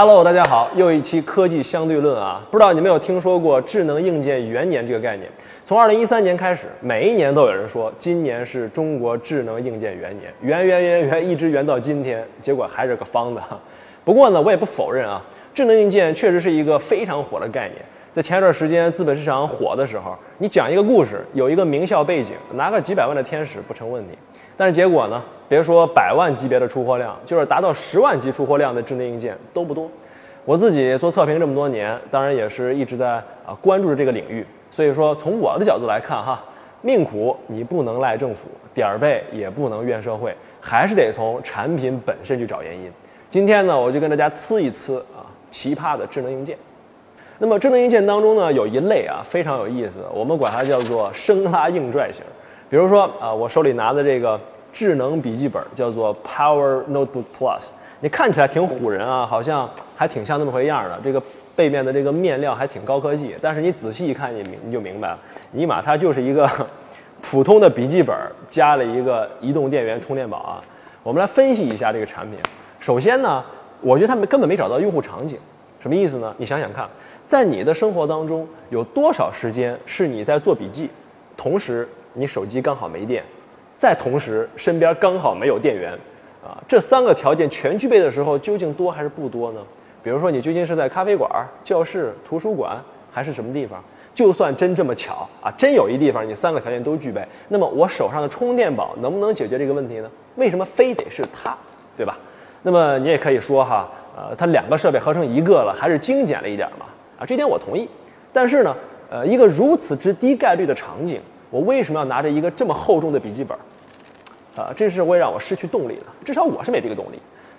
Hello，大家好，又一期科技相对论啊！不知道你们有听说过智能硬件元年这个概念？从二零一三年开始，每一年都有人说今年是中国智能硬件元年，元元元元，一直元到今天，结果还是个方的。不过呢，我也不否认啊，智能硬件确实是一个非常火的概念。在前一段时间资本市场火的时候，你讲一个故事，有一个名校背景，拿个几百万的天使不成问题。但是结果呢？别说百万级别的出货量，就是达到十万级出货量的智能硬件都不多。我自己做测评这么多年，当然也是一直在啊关注着这个领域。所以说，从我的角度来看，哈，命苦你不能赖政府，点儿背也不能怨社会，还是得从产品本身去找原因。今天呢，我就跟大家呲一呲啊奇葩的智能硬件。那么智能硬件当中呢，有一类啊非常有意思，我们管它叫做生拉硬拽型。比如说啊，我手里拿的这个。智能笔记本叫做 Power Notebook Plus，你看起来挺唬人啊，好像还挺像那么回样的。这个背面的这个面料还挺高科技，但是你仔细一看，你明你就明白了，尼玛它就是一个 普通的笔记本加了一个移动电源充电宝啊。我们来分析一下这个产品。首先呢，我觉得他们根本没找到用户场景，什么意思呢？你想想看，在你的生活当中有多少时间是你在做笔记，同时你手机刚好没电？再同时，身边刚好没有电源，啊，这三个条件全具备的时候，究竟多还是不多呢？比如说，你究竟是在咖啡馆、教室、图书馆，还是什么地方？就算真这么巧啊，真有一地方你三个条件都具备，那么我手上的充电宝能不能解决这个问题呢？为什么非得是它，对吧？那么你也可以说哈，呃，它两个设备合成一个了，还是精简了一点嘛？啊，这点我同意。但是呢，呃，一个如此之低概率的场景。我为什么要拿着一个这么厚重的笔记本？啊，这是会让我失去动力的。至少我是没这个动力。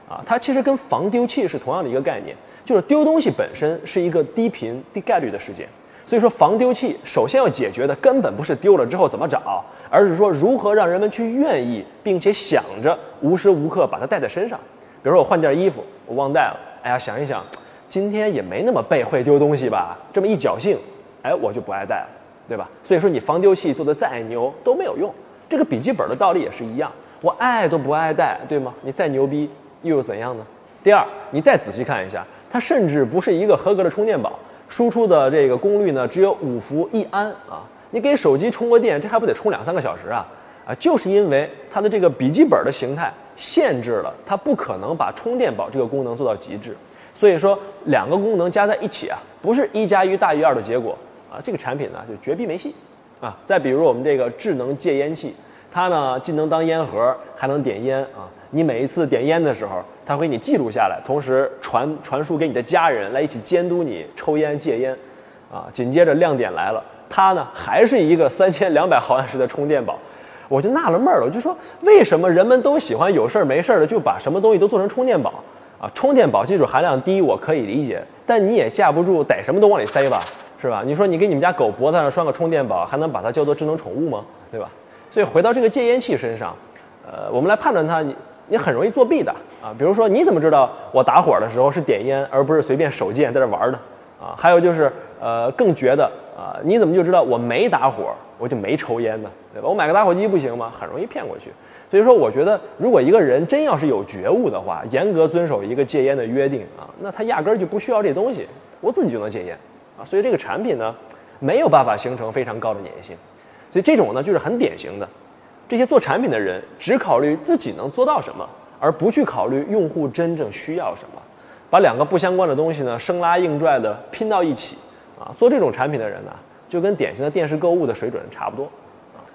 啊，它其实跟防丢器是同样的一个概念，就是丢东西本身是一个低频低概率的事件。所以说，防丢器首先要解决的根本不是丢了之后怎么找，而是说如何让人们去愿意并且想着无时无刻把它带在身上。比如说我换件衣服，我忘带了，哎呀，想一想，今天也没那么背会丢东西吧？这么一侥幸，哎，我就不爱带了。对吧？所以说你防丢器做的再牛都没有用。这个笔记本的道理也是一样，我爱都不爱带，对吗？你再牛逼又有怎样呢？第二，你再仔细看一下，它甚至不是一个合格的充电宝，输出的这个功率呢只有五伏一安啊。你给手机充个电，这还不得充两三个小时啊？啊，就是因为它的这个笔记本的形态限制了它不可能把充电宝这个功能做到极致。所以说两个功能加在一起啊，不是一加一大于二的结果。啊，这个产品呢就绝逼没戏，啊，再比如我们这个智能戒烟器，它呢既能当烟盒，还能点烟啊。你每一次点烟的时候，它会给你记录下来，同时传传输给你的家人来一起监督你抽烟戒烟，啊。紧接着亮点来了，它呢还是一个三千两百毫安时的充电宝，我就纳了闷了，我就说为什么人们都喜欢有事儿没事儿的就把什么东西都做成充电宝啊？充电宝技术含量低，我可以理解，但你也架不住逮什么都往里塞吧。是吧？你说你给你们家狗脖子上拴个充电宝，还能把它叫做智能宠物吗？对吧？所以回到这个戒烟器身上，呃，我们来判断它，你你很容易作弊的啊。比如说，你怎么知道我打火的时候是点烟，而不是随便手贱在这玩的啊？还有就是，呃，更绝的啊，你怎么就知道我没打火，我就没抽烟呢？对吧？我买个打火机不行吗？很容易骗过去。所以说，我觉得如果一个人真要是有觉悟的话，严格遵守一个戒烟的约定啊，那他压根儿就不需要这东西，我自己就能戒烟。啊，所以这个产品呢，没有办法形成非常高的粘性，所以这种呢就是很典型的，这些做产品的人只考虑自己能做到什么，而不去考虑用户真正需要什么，把两个不相关的东西呢生拉硬拽的拼到一起，啊，做这种产品的人呢，就跟典型的电视购物的水准差不多，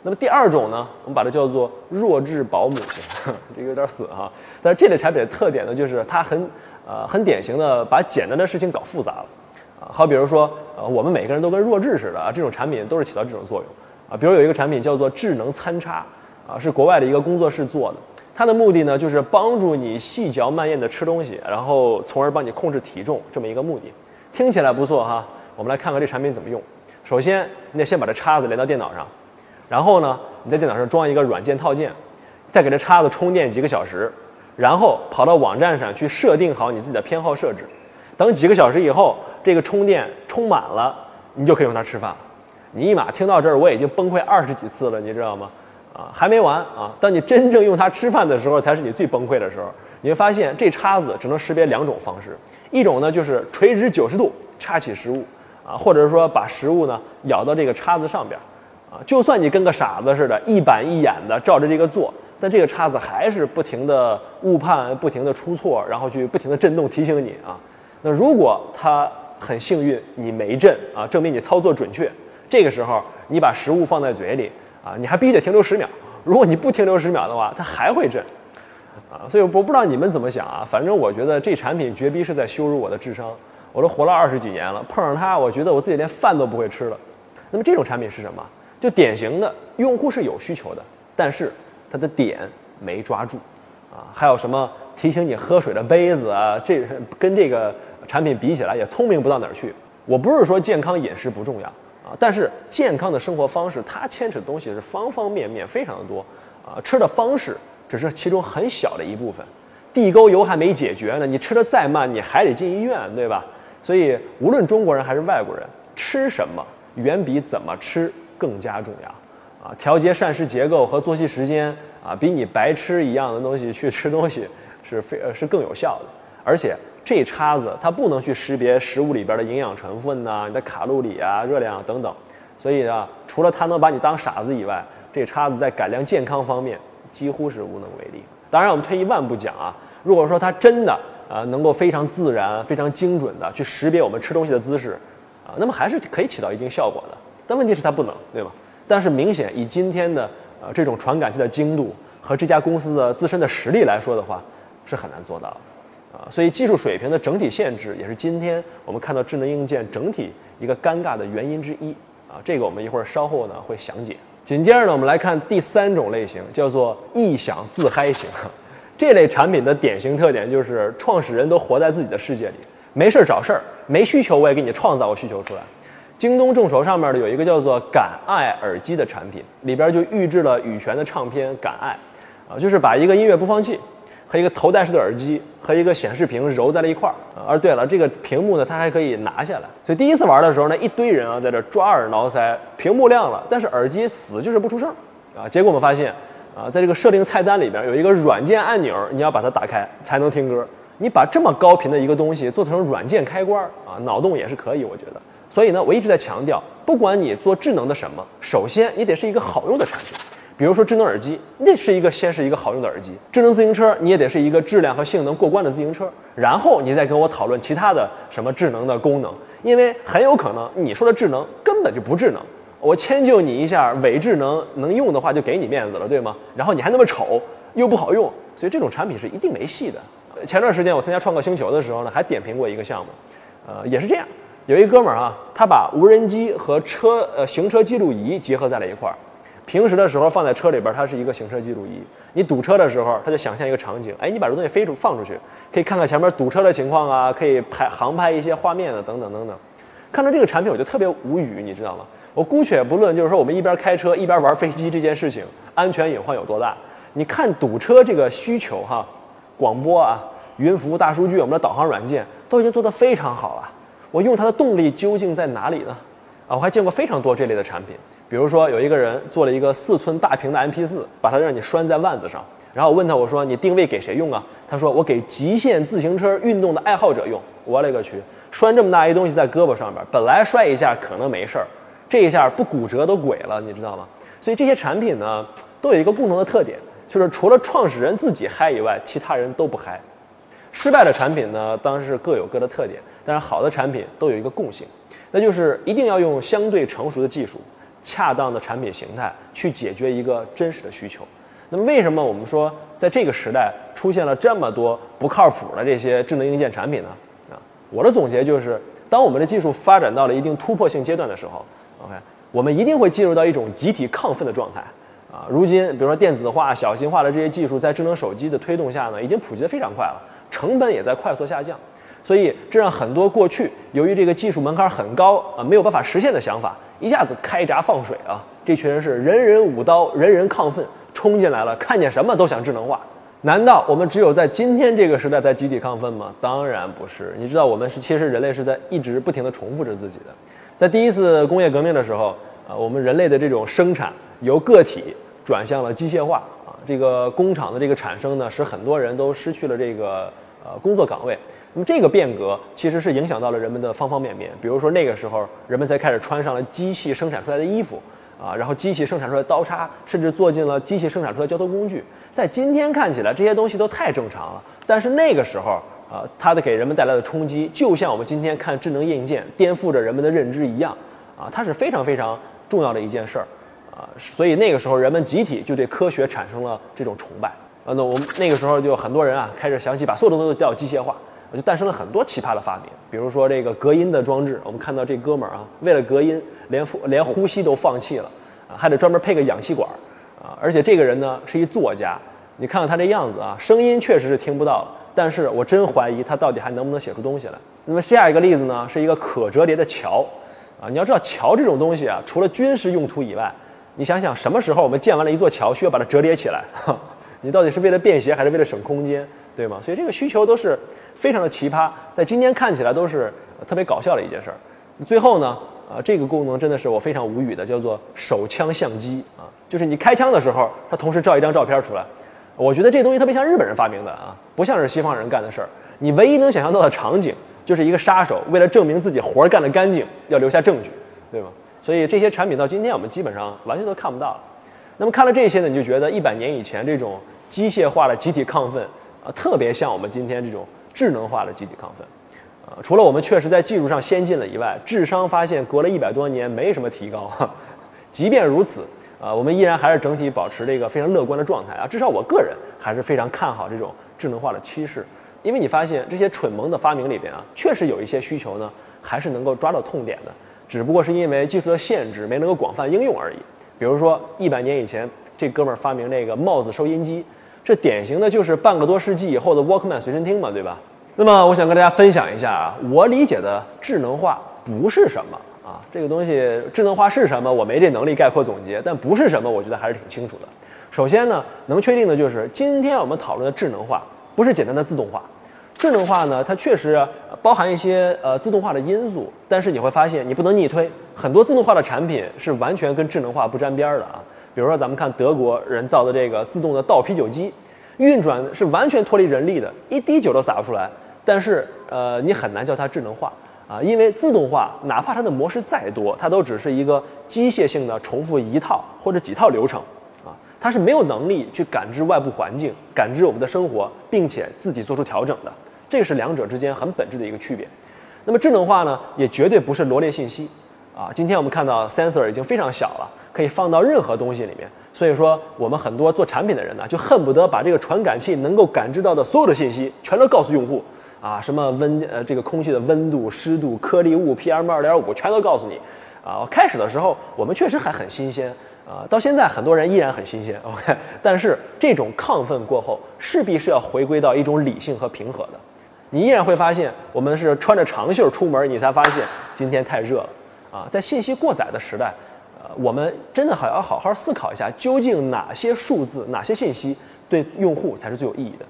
那么第二种呢，我们把它叫做弱智保姆，这个有点损哈，但是这类产品的特点呢，就是它很，呃，很典型的把简单的事情搞复杂了。好，比如说，呃，我们每个人都跟弱智似的啊，这种产品都是起到这种作用啊。比如有一个产品叫做智能餐叉，啊，是国外的一个工作室做的，它的目的呢就是帮助你细嚼慢咽的吃东西，然后从而帮你控制体重这么一个目的。听起来不错哈，我们来看看这产品怎么用。首先，你得先把这叉子连到电脑上，然后呢，你在电脑上装一个软件套件，再给这叉子充电几个小时，然后跑到网站上去设定好你自己的偏好设置，等几个小时以后。这个充电充满了，你就可以用它吃饭。你一码听到这儿，我已经崩溃二十几次了，你知道吗？啊，还没完啊！当你真正用它吃饭的时候，才是你最崩溃的时候。你会发现，这叉子只能识别两种方式：一种呢就是垂直九十度叉起食物啊，或者说把食物呢咬到这个叉子上边啊，就算你跟个傻子似的，一板一眼的照着这个做，但这个叉子还是不停的误判，不停的出错，然后去不停的震动提醒你啊。那如果它很幸运你没震啊，证明你操作准确，这个时候你把食物放在嘴里啊，你还必须得停留十秒。如果你不停留十秒的话，它还会震。啊，所以我不知道你们怎么想啊，反正我觉得这产品绝逼是在羞辱我的智商。我都活了二十几年了，碰上它，我觉得我自己连饭都不会吃了。那么这种产品是什么？就典型的用户是有需求的，但是它的点没抓住。啊，还有什么提醒你喝水的杯子啊？这跟这个产品比起来也聪明不到哪儿去。我不是说健康饮食不重要啊，但是健康的生活方式它牵扯的东西是方方面面，非常的多啊，吃的方式。只是其中很小的一部分，地沟油还没解决呢，你吃的再慢，你还得进医院，对吧？所以无论中国人还是外国人，吃什么远比怎么吃更加重要啊！调节膳食结构和作息时间啊，比你白吃一样的东西去吃东西是非呃是更有效的。而且这叉子它不能去识别食物里边的营养成分呐、你的卡路里啊、热量等等，所以啊，除了它能把你当傻子以外，这叉子在改良健康方面。几乎是无能为力。当然，我们退一万步讲啊，如果说它真的啊能够非常自然、非常精准的去识别我们吃东西的姿势啊，那么还是可以起到一定效果的。但问题是它不能，对吧？但是明显以今天的呃这种传感器的精度和这家公司的自身的实力来说的话，是很难做到的所以技术水平的整体限制也是今天我们看到智能硬件整体一个尴尬的原因之一啊。这个我们一会儿稍后呢会详解。紧接着呢，我们来看第三种类型，叫做异想自嗨型。这类产品的典型特点就是创始人都活在自己的世界里，没事儿找事儿，没需求我也给你创造个需求出来。京东众筹上面的有一个叫做“敢爱”耳机的产品，里边就预制了羽泉的唱片《敢爱》，啊，就是把一个音乐播放器。和一个头戴式的耳机和一个显示屏揉在了一块儿啊，而对了，这个屏幕呢，它还可以拿下来。所以第一次玩的时候呢，一堆人啊在这抓耳挠腮，屏幕亮了，但是耳机死就是不出声啊。结果我们发现啊，在这个设定菜单里边有一个软件按钮，你要把它打开才能听歌。你把这么高频的一个东西做成软件开关啊，脑洞也是可以，我觉得。所以呢，我一直在强调，不管你做智能的什么，首先你得是一个好用的产品。比如说智能耳机，那是一个先是一个好用的耳机；智能自行车，你也得是一个质量和性能过关的自行车。然后你再跟我讨论其他的什么智能的功能，因为很有可能你说的智能根本就不智能。我迁就你一下，伪智能能用的话就给你面子了，对吗？然后你还那么丑又不好用，所以这种产品是一定没戏的。前段时间我参加创客星球的时候呢，还点评过一个项目，呃，也是这样，有一哥们儿啊，他把无人机和车呃行车记录仪结合在了一块儿。平时的时候放在车里边，它是一个行车记录仪。你堵车的时候，它就想象一个场景，哎，你把这东西飞出放出去，可以看看前面堵车的情况啊，可以拍航拍一些画面啊，等等等等。看到这个产品，我就特别无语，你知道吗？我姑且不论，就是说我们一边开车一边玩飞机这件事情，安全隐患有多大？你看堵车这个需求哈，广播啊、云服务、大数据，我们的导航软件都已经做得非常好了。我用它的动力究竟在哪里呢？啊，我还见过非常多这类的产品。比如说，有一个人做了一个四寸大屏的 MP4，把它让你拴在腕子上。然后我问他，我说你定位给谁用啊？他说我给极限自行车运动的爱好者用。我勒个去，拴这么大一东西在胳膊上边，本来摔一下可能没事儿，这一下不骨折都鬼了，你知道吗？所以这些产品呢，都有一个共同的特点，就是除了创始人自己嗨以外，其他人都不嗨。失败的产品呢，当然是各有各的特点，但是好的产品都有一个共性，那就是一定要用相对成熟的技术。恰当的产品形态去解决一个真实的需求。那么，为什么我们说在这个时代出现了这么多不靠谱的这些智能硬件产品呢？啊，我的总结就是，当我们的技术发展到了一定突破性阶段的时候，OK，我们一定会进入到一种集体亢奋的状态。啊，如今比如说电子化、小型化的这些技术，在智能手机的推动下呢，已经普及的非常快了，成本也在快速下降。所以，这让很多过去由于这个技术门槛很高啊，没有办法实现的想法，一下子开闸放水啊！这群人是人人舞刀，人人亢奋，冲进来了，看见什么都想智能化。难道我们只有在今天这个时代才集体亢奋吗？当然不是。你知道，我们是其实人类是在一直不停地重复着自己的。在第一次工业革命的时候啊，我们人类的这种生产由个体转向了机械化啊，这个工厂的这个产生呢，使很多人都失去了这个呃工作岗位。那么这个变革其实是影响到了人们的方方面面。比如说那个时候，人们才开始穿上了机器生产出来的衣服，啊，然后机器生产出来的刀叉，甚至坐进了机器生产出来的交通工具。在今天看起来，这些东西都太正常了。但是那个时候，啊，它的给人们带来的冲击，就像我们今天看智能硬件颠覆着人们的认知一样，啊，它是非常非常重要的一件事儿。啊，所以那个时候人们集体就对科学产生了这种崇拜。啊，那我们那个时候就很多人啊开始想起把所有东西都叫机械化，就诞生了很多奇葩的发明。比如说这个隔音的装置，我们看到这哥们儿啊，为了隔音，连呼连呼吸都放弃了，啊，还得专门配个氧气管，啊，而且这个人呢是一作家，你看看他这样子啊，声音确实是听不到，但是我真怀疑他到底还能不能写出东西来。那么下一个例子呢，是一个可折叠的桥，啊，你要知道桥这种东西啊，除了军事用途以外，你想想，什么时候我们建完了一座桥，需要把它折叠起来？你到底是为了便携，还是为了省空间，对吗？所以这个需求都是非常的奇葩，在今天看起来都是特别搞笑的一件事儿。最后呢，啊，这个功能真的是我非常无语的，叫做手枪相机啊，就是你开枪的时候，它同时照一张照片出来。我觉得这东西特别像日本人发明的啊，不像是西方人干的事儿。你唯一能想象到的场景，就是一个杀手为了证明自己活干得干净，要留下证据，对吗？所以这些产品到今天我们基本上完全都看不到了。那么看了这些呢，你就觉得一百年以前这种机械化的集体亢奋啊，特别像我们今天这种智能化的集体亢奋。啊，除了我们确实在技术上先进了以外，智商发现隔了一百多年没什么提高。即便如此，啊，我们依然还是整体保持这个非常乐观的状态啊。至少我个人还是非常看好这种智能化的趋势，因为你发现这些蠢萌的发明里边啊，确实有一些需求呢，还是能够抓到痛点的。只不过是因为技术的限制，没能够广泛应用而已。比如说，一百年以前，这哥们儿发明那个帽子收音机，这典型的就是半个多世纪以后的 Walkman 随身听嘛，对吧？那么，我想跟大家分享一下啊，我理解的智能化不是什么啊？这个东西智能化是什么？我没这能力概括总结，但不是什么，我觉得还是挺清楚的。首先呢，能确定的就是，今天我们讨论的智能化不是简单的自动化。智能化呢，它确实包含一些呃自动化的因素，但是你会发现你不能逆推，很多自动化的产品是完全跟智能化不沾边儿的啊。比如说咱们看德国人造的这个自动的倒啤酒机，运转是完全脱离人力的，一滴酒都洒不出来。但是呃，你很难叫它智能化啊，因为自动化哪怕它的模式再多，它都只是一个机械性的重复一套或者几套流程啊。它是没有能力去感知外部环境、感知我们的生活，并且自己做出调整的，这是两者之间很本质的一个区别。那么智能化呢，也绝对不是罗列信息啊。今天我们看到 sensor 已经非常小了，可以放到任何东西里面。所以说，我们很多做产品的人呢，就恨不得把这个传感器能够感知到的所有的信息，全都告诉用户啊，什么温呃这个空气的温度、湿度、颗粒物、PM 二点五，全都告诉你啊。开始的时候，我们确实还很新鲜。啊，到现在很多人依然很新鲜，OK。但是这种亢奋过后，势必是要回归到一种理性和平和的。你依然会发现，我们是穿着长袖出门，你才发现今天太热了。啊，在信息过载的时代，我们真的还要好好思考一下，究竟哪些数字、哪些信息对用户才是最有意义的？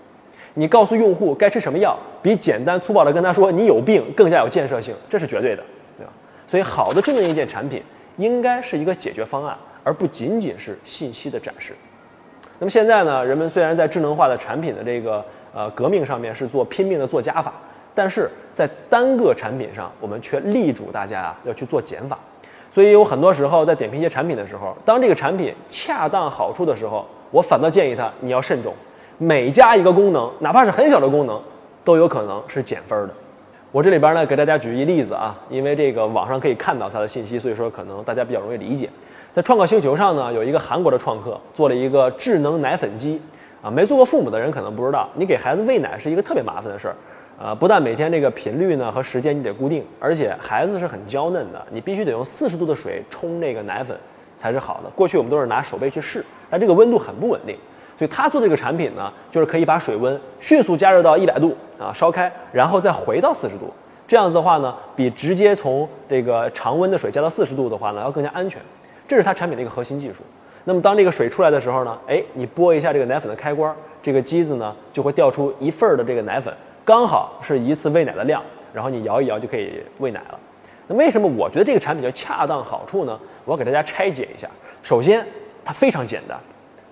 你告诉用户该吃什么药，比简单粗暴的跟他说你有病更加有建设性，这是绝对的，对吧？所以，好的智能硬件产品应该是一个解决方案。而不仅仅是信息的展示。那么现在呢？人们虽然在智能化的产品的这个呃革命上面是做拼命的做加法，但是在单个产品上，我们却力主大家啊要去做减法。所以有很多时候在点评一些产品的时候，当这个产品恰当好处的时候，我反倒建议他你要慎重。每加一个功能，哪怕是很小的功能，都有可能是减分的。我这里边呢给大家举一例子啊，因为这个网上可以看到它的信息，所以说可能大家比较容易理解。在创客星球上呢，有一个韩国的创客做了一个智能奶粉机，啊，没做过父母的人可能不知道，你给孩子喂奶是一个特别麻烦的事儿，啊，不但每天这个频率呢和时间你得固定，而且孩子是很娇嫩的，你必须得用四十度的水冲那个奶粉才是好的。过去我们都是拿手背去试，但这个温度很不稳定，所以他做这个产品呢，就是可以把水温迅速加热到一百度啊，烧开，然后再回到四十度，这样子的话呢，比直接从这个常温的水加到四十度的话呢，要更加安全。这是它产品的一个核心技术。那么当这个水出来的时候呢，哎，你拨一下这个奶粉的开关，这个机子呢就会掉出一份儿的这个奶粉，刚好是一次喂奶的量，然后你摇一摇就可以喂奶了。那为什么我觉得这个产品叫恰当好处呢？我要给大家拆解一下。首先，它非常简单，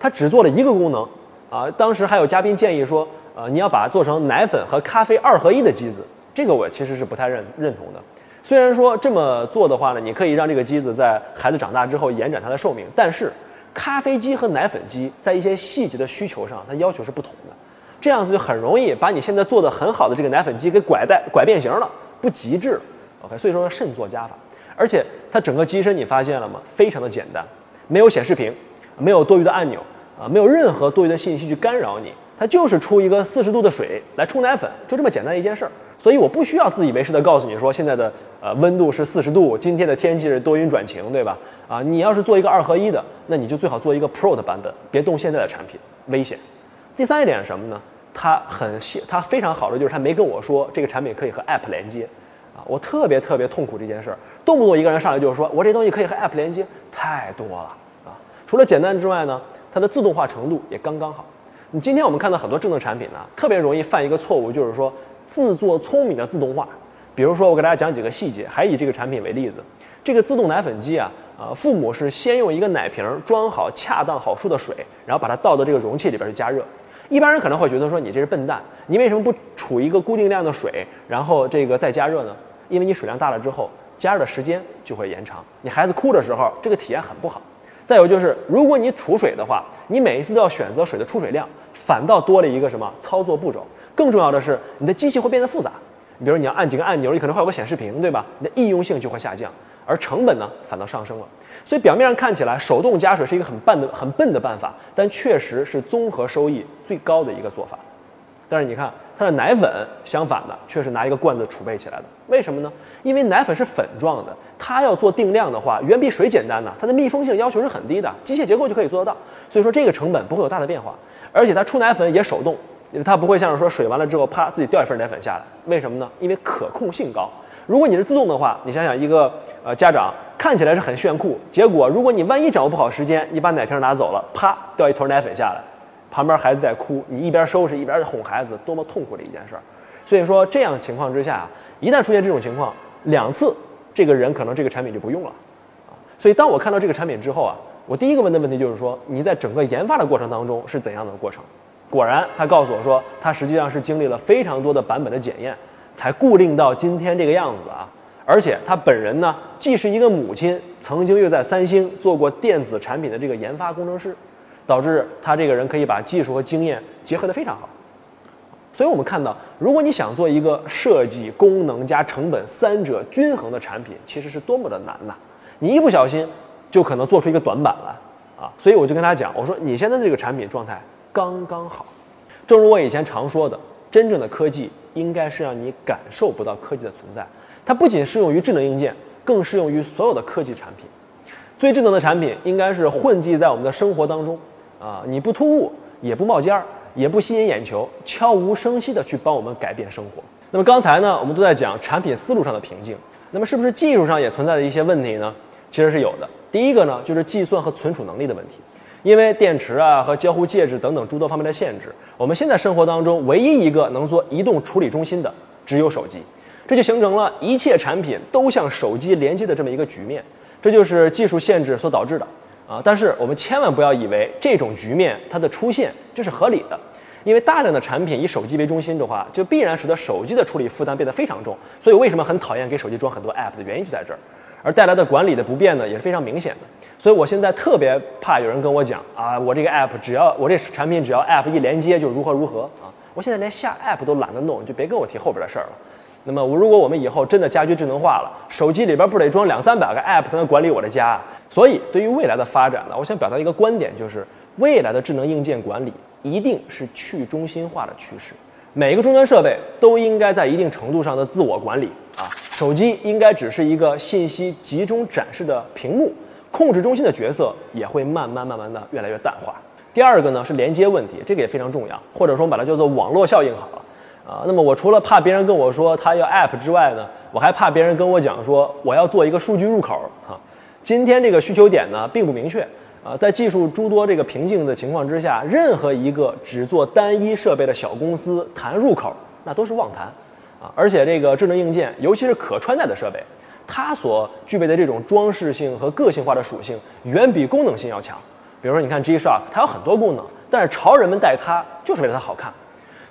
它只做了一个功能啊。当时还有嘉宾建议说，呃，你要把它做成奶粉和咖啡二合一的机子，这个我其实是不太认认同的。虽然说这么做的话呢，你可以让这个机子在孩子长大之后延展它的寿命，但是咖啡机和奶粉机在一些细节的需求上，它要求是不同的，这样子就很容易把你现在做的很好的这个奶粉机给拐带拐变形了，不极致。OK，所以说慎做加法。而且它整个机身你发现了吗？非常的简单，没有显示屏，没有多余的按钮啊，没有任何多余的信息去干扰你。它就是出一个四十度的水来冲奶粉，就这么简单一件事儿。所以我不需要自以为是的告诉你说现在的呃温度是四十度，今天的天气是多云转晴，对吧？啊，你要是做一个二合一的，那你就最好做一个 Pro 的版本，别动现在的产品，危险。第三一点是什么呢？它很细，它非常好的就是它没跟我说这个产品可以和 App 连接，啊，我特别特别痛苦这件事儿，动不动一个人上来就是说我这东西可以和 App 连接，太多了啊。除了简单之外呢，它的自动化程度也刚刚好。你今天我们看到很多智能产品呢，特别容易犯一个错误，就是说自作聪明的自动化。比如说，我给大家讲几个细节，还以这个产品为例子。这个自动奶粉机啊，啊，父母是先用一个奶瓶装好恰当好数的水，然后把它倒到这个容器里边去加热。一般人可能会觉得说你这是笨蛋，你为什么不储一个固定量的水，然后这个再加热呢？因为你水量大了之后，加热的时间就会延长，你孩子哭的时候，这个体验很不好。再有就是，如果你储水的话，你每一次都要选择水的出水量。反倒多了一个什么操作步骤？更重要的是，你的机器会变得复杂。你比如你要按几个按钮，你可能会有个显示屏，对吧？你的易用性就会下降，而成本呢反倒上升了。所以表面上看起来手动加水是一个很笨的、很笨的办法，但确实是综合收益最高的一个做法。但是你看它的奶粉，相反的却是拿一个罐子储备起来的。为什么呢？因为奶粉是粉状的，它要做定量的话，远比水简单呢。它的密封性要求是很低的，机械结构就可以做得到。所以说这个成本不会有大的变化。而且它出奶粉也手动，因为它不会像是说水完了之后啪自己掉一份奶粉下来。为什么呢？因为可控性高。如果你是自动的话，你想想一个呃家长看起来是很炫酷，结果如果你万一掌握不好时间，你把奶瓶拿走了，啪掉一坨奶粉下来，旁边孩子在哭，你一边收拾一边哄孩子，多么痛苦的一件事儿。所以说这样情况之下，一旦出现这种情况，两次这个人可能这个产品就不用了啊。所以当我看到这个产品之后啊。我第一个问的问题就是说，你在整个研发的过程当中是怎样的过程？果然，他告诉我说，他实际上是经历了非常多的版本的检验，才固定到今天这个样子啊。而且他本人呢，既是一个母亲，曾经又在三星做过电子产品的这个研发工程师，导致他这个人可以把技术和经验结合得非常好。所以我们看到，如果你想做一个设计、功能加成本三者均衡的产品，其实是多么的难呐！你一不小心。就可能做出一个短板来啊，所以我就跟他讲，我说你现在这个产品状态刚刚好。正如我以前常说的，真正的科技应该是让你感受不到科技的存在。它不仅适用于智能硬件，更适用于所有的科技产品。最智能的产品应该是混迹在我们的生活当中啊，你不突兀，也不冒尖儿，也不吸引眼球，悄无声息的去帮我们改变生活。那么刚才呢，我们都在讲产品思路上的瓶颈，那么是不是技术上也存在着一些问题呢？其实是有的。第一个呢，就是计算和存储能力的问题，因为电池啊和交互介质等等诸多方面的限制，我们现在生活当中唯一一个能做移动处理中心的只有手机，这就形成了一切产品都向手机连接的这么一个局面，这就是技术限制所导致的啊。但是我们千万不要以为这种局面它的出现就是合理的，因为大量的产品以手机为中心的话，就必然使得手机的处理负担变得非常重。所以为什么很讨厌给手机装很多 app 的原因就在这儿。而带来的管理的不便呢，也是非常明显的。所以我现在特别怕有人跟我讲啊，我这个 app 只要我这产品只要 app 一连接就如何如何啊！我现在连下 app 都懒得弄，就别跟我提后边的事儿了。那么如果我们以后真的家居智能化了，手机里边不得装两三百个 app 才能管理我的家？所以对于未来的发展呢，我想表达一个观点，就是未来的智能硬件管理一定是去中心化的趋势。每个终端设备都应该在一定程度上的自我管理啊，手机应该只是一个信息集中展示的屏幕，控制中心的角色也会慢慢慢慢的越来越淡化。第二个呢是连接问题，这个也非常重要，或者说我们把它叫做网络效应好了啊。那么我除了怕别人跟我说他要 app 之外呢，我还怕别人跟我讲说我要做一个数据入口哈。今天这个需求点呢并不明确。啊，在技术诸多这个瓶颈的情况之下，任何一个只做单一设备的小公司谈入口，那都是妄谈，啊！而且这个智能硬件，尤其是可穿戴的设备，它所具备的这种装饰性和个性化的属性，远比功能性要强。比如说，你看 G-Shock，它有很多功能，但是潮人们戴它就是为了它好看。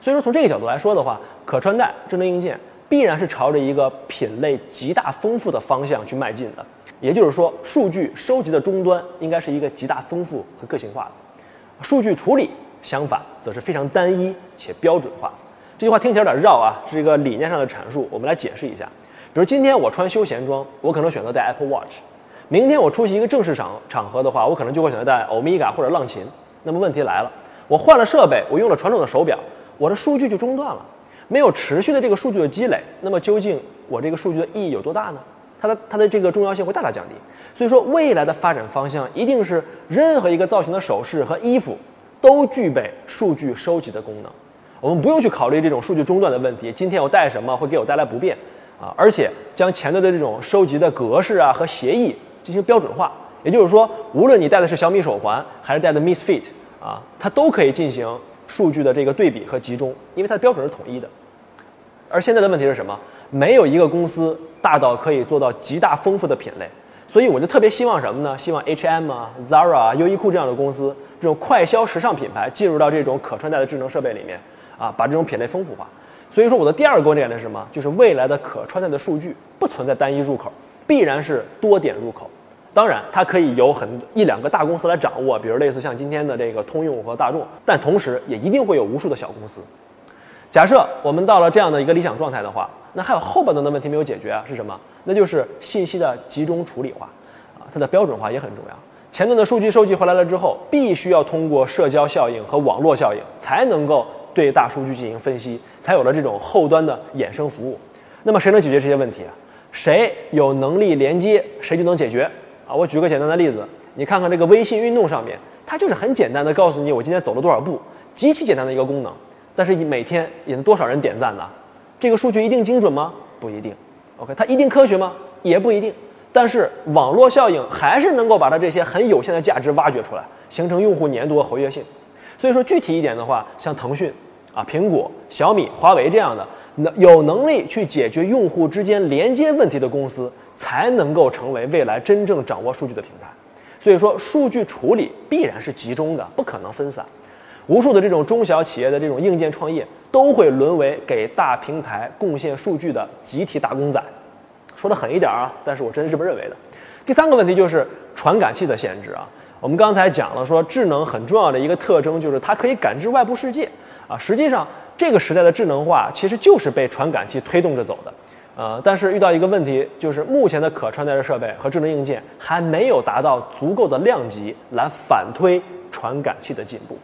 所以说从这个角度来说的话，可穿戴智能硬件必然是朝着一个品类极大丰富的方向去迈进的。也就是说，数据收集的终端应该是一个极大丰富和个性化的，数据处理相反则是非常单一且标准化。这句话听起来有点绕啊，是一个理念上的阐述。我们来解释一下。比如今天我穿休闲装，我可能选择戴 Apple Watch；明天我出席一个正式场场合的话，我可能就会选择戴欧米伽或者浪琴。那么问题来了，我换了设备，我用了传统的手表，我的数据就中断了，没有持续的这个数据的积累。那么究竟我这个数据的意义有多大呢？它的它的这个重要性会大大降低，所以说未来的发展方向一定是任何一个造型的首饰和衣服都具备数据收集的功能。我们不用去考虑这种数据中断的问题。今天我带什么会给我带来不便啊？而且将前端的这种收集的格式啊和协议进行标准化，也就是说，无论你戴的是小米手环还是戴的 Misfit 啊，它都可以进行数据的这个对比和集中，因为它的标准是统一的。而现在的问题是什么？没有一个公司大到可以做到极大丰富的品类，所以我就特别希望什么呢？希望 H&M 啊、Zara 啊、优衣库这样的公司，这种快消时尚品牌进入到这种可穿戴的智能设备里面啊，把这种品类丰富化。所以说，我的第二个观点是什么？就是未来的可穿戴的数据不存在单一入口，必然是多点入口。当然，它可以由很一两个大公司来掌握，比如类似像今天的这个通用和大众，但同时也一定会有无数的小公司。假设我们到了这样的一个理想状态的话。那还有后半段的问题没有解决啊？是什么？那就是信息的集中处理化，啊，它的标准化也很重要。前端的数据收集回来了之后，必须要通过社交效应和网络效应，才能够对大数据进行分析，才有了这种后端的衍生服务。那么谁能解决这些问题啊？谁有能力连接，谁就能解决啊！我举个简单的例子，你看看这个微信运动上面，它就是很简单的告诉你我今天走了多少步，极其简单的一个功能，但是每天引多少人点赞呢？这个数据一定精准吗？不一定。OK，它一定科学吗？也不一定。但是网络效应还是能够把它这些很有限的价值挖掘出来，形成用户粘度和活跃性。所以说具体一点的话，像腾讯啊、苹果、小米、华为这样的，能有能力去解决用户之间连接问题的公司，才能够成为未来真正掌握数据的平台。所以说，数据处理必然是集中的，不可能分散。无数的这种中小企业的这种硬件创业，都会沦为给大平台贡献数据的集体打工仔。说的狠一点啊，但是我真是这么认为的。第三个问题就是传感器的限制啊。我们刚才讲了，说智能很重要的一个特征就是它可以感知外部世界啊。实际上，这个时代的智能化其实就是被传感器推动着走的。呃，但是遇到一个问题，就是目前的可穿戴式设备和智能硬件还没有达到足够的量级来反推传感器的进步。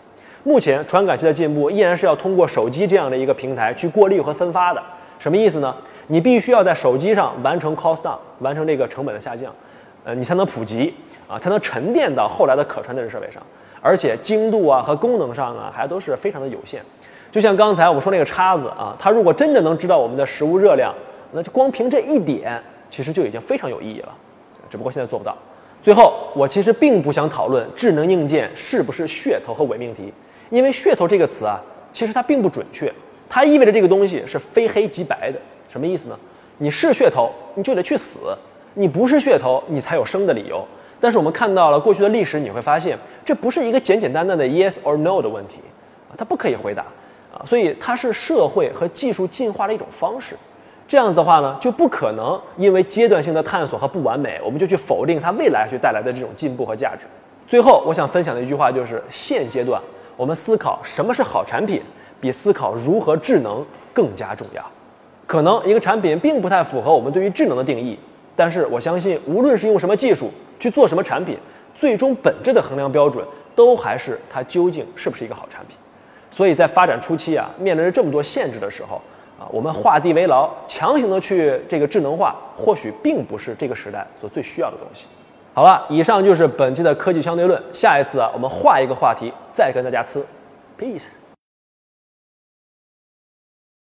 目前传感器的进步依然是要通过手机这样的一个平台去过滤和分发的。什么意思呢？你必须要在手机上完成 cost down，完成这个成本的下降，呃，你才能普及啊，才能沉淀到后来的可穿戴式设备上。而且精度啊和功能上啊还都是非常的有限。就像刚才我们说那个叉子啊，它如果真的能知道我们的食物热量，那就光凭这一点其实就已经非常有意义了。只不过现在做不到。最后，我其实并不想讨论智能硬件是不是噱头和伪命题。因为噱头这个词啊，其实它并不准确，它意味着这个东西是非黑即白的。什么意思呢？你是噱头，你就得去死；你不是噱头，你才有生的理由。但是我们看到了过去的历史，你会发现这不是一个简简单单的 yes or no 的问题，它不可以回答所以它是社会和技术进化的一种方式。这样子的话呢，就不可能因为阶段性的探索和不完美，我们就去否定它未来去带来的这种进步和价值。最后，我想分享的一句话就是：现阶段。我们思考什么是好产品，比思考如何智能更加重要。可能一个产品并不太符合我们对于智能的定义，但是我相信，无论是用什么技术去做什么产品，最终本质的衡量标准都还是它究竟是不是一个好产品。所以在发展初期啊，面临着这么多限制的时候啊，我们画地为牢，强行的去这个智能化，或许并不是这个时代所最需要的东西。好了，以上就是本期的科技相对论。下一次啊，我们换一个话题再跟大家吃，peace。